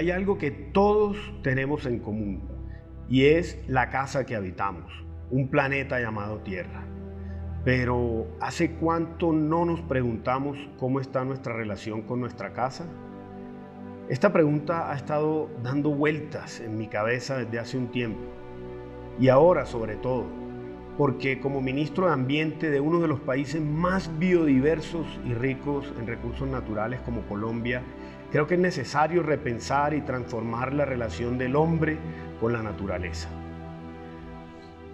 hay algo que todos tenemos en común y es la casa que habitamos, un planeta llamado Tierra. Pero ¿hace cuánto no nos preguntamos cómo está nuestra relación con nuestra casa? Esta pregunta ha estado dando vueltas en mi cabeza desde hace un tiempo y ahora sobre todo, porque como ministro de Ambiente de uno de los países más biodiversos y ricos en recursos naturales como Colombia, creo que es necesario repensar y transformar la relación del hombre con la naturaleza.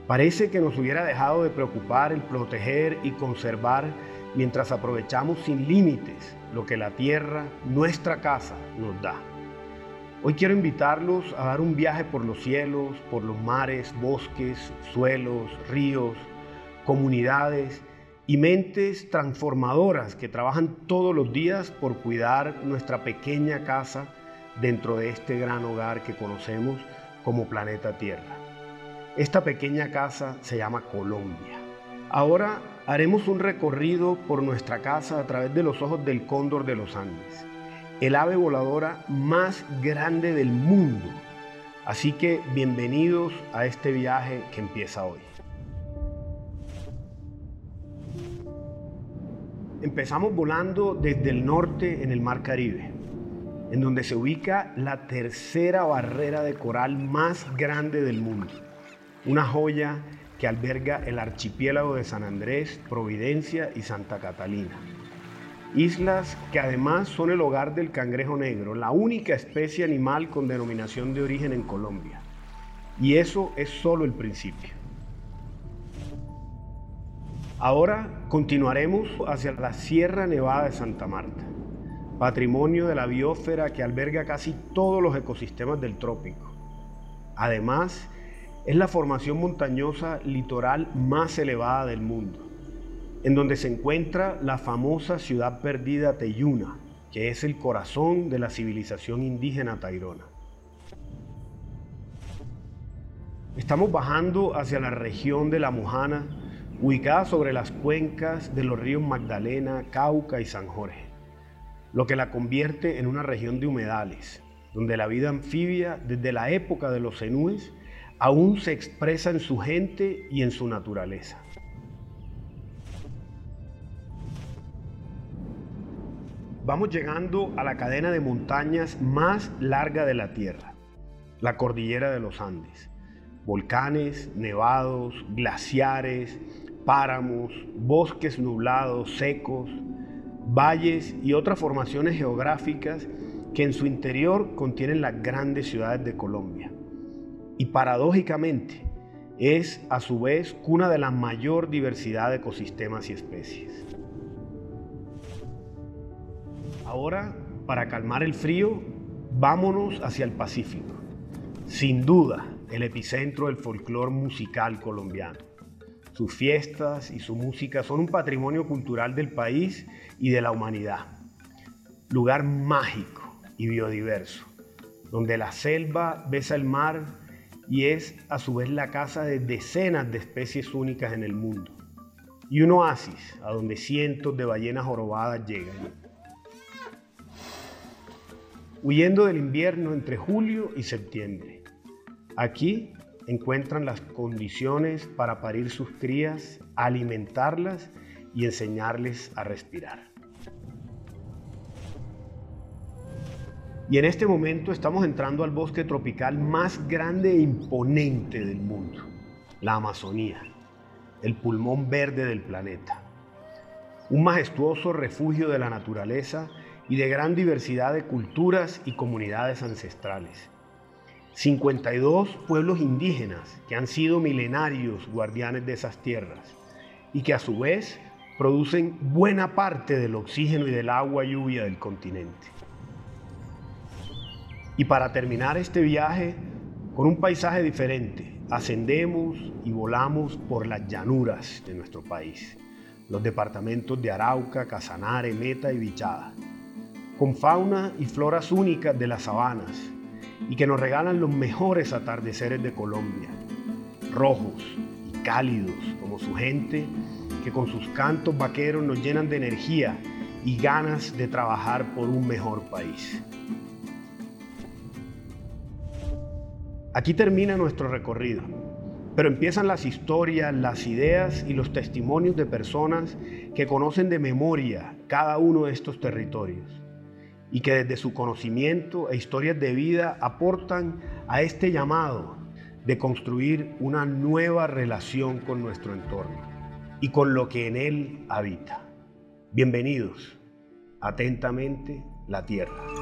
Parece que nos hubiera dejado de preocupar el proteger y conservar mientras aprovechamos sin límites lo que la tierra, nuestra casa, nos da. Hoy quiero invitarlos a dar un viaje por los cielos, por los mares, bosques, suelos, ríos, comunidades y mentes transformadoras que trabajan todos los días por cuidar nuestra pequeña casa dentro de este gran hogar que conocemos como planeta Tierra. Esta pequeña casa se llama Colombia. Ahora haremos un recorrido por nuestra casa a través de los ojos del cóndor de los Andes el ave voladora más grande del mundo. Así que bienvenidos a este viaje que empieza hoy. Empezamos volando desde el norte en el Mar Caribe, en donde se ubica la tercera barrera de coral más grande del mundo. Una joya que alberga el archipiélago de San Andrés, Providencia y Santa Catalina Islas que además son el hogar del cangrejo negro, la única especie animal con denominación de origen en Colombia. Y eso es solo el principio. Ahora continuaremos hacia la Sierra Nevada de Santa Marta, patrimonio de la biosfera que alberga casi todos los ecosistemas del trópico. Además, es la formación montañosa litoral más elevada del mundo en donde se encuentra la famosa ciudad perdida Teyuna, que es el corazón de la civilización indígena tairona. Estamos bajando hacia la región de La Mojana, ubicada sobre las cuencas de los ríos Magdalena, Cauca y San Jorge, lo que la convierte en una región de humedales, donde la vida anfibia desde la época de los cenúes aún se expresa en su gente y en su naturaleza. vamos llegando a la cadena de montañas más larga de la Tierra, la cordillera de los Andes. Volcanes, nevados, glaciares, páramos, bosques nublados, secos, valles y otras formaciones geográficas que en su interior contienen las grandes ciudades de Colombia. Y paradójicamente, es a su vez cuna de la mayor diversidad de ecosistemas y especies. Ahora, para calmar el frío, vámonos hacia el Pacífico. Sin duda, el epicentro del folclore musical colombiano. Sus fiestas y su música son un patrimonio cultural del país y de la humanidad. Lugar mágico y biodiverso, donde la selva besa el mar y es a su vez la casa de decenas de especies únicas en el mundo. Y un oasis a donde cientos de ballenas jorobadas llegan huyendo del invierno entre julio y septiembre. Aquí encuentran las condiciones para parir sus crías, alimentarlas y enseñarles a respirar. Y en este momento estamos entrando al bosque tropical más grande e imponente del mundo, la Amazonía, el pulmón verde del planeta. Un majestuoso refugio de la naturaleza y de gran diversidad de culturas y comunidades ancestrales. 52 pueblos indígenas que han sido milenarios guardianes de esas tierras y que a su vez producen buena parte del oxígeno y del agua lluvia del continente. Y para terminar este viaje con un paisaje diferente, ascendemos y volamos por las llanuras de nuestro país, los departamentos de Arauca, Casanare, Meta y Vichada con fauna y floras únicas de las sabanas y que nos regalan los mejores atardeceres de Colombia, rojos y cálidos como su gente, que con sus cantos vaqueros nos llenan de energía y ganas de trabajar por un mejor país. Aquí termina nuestro recorrido, pero empiezan las historias, las ideas y los testimonios de personas que conocen de memoria cada uno de estos territorios y que desde su conocimiento e historias de vida aportan a este llamado de construir una nueva relación con nuestro entorno y con lo que en él habita. Bienvenidos. Atentamente, la Tierra.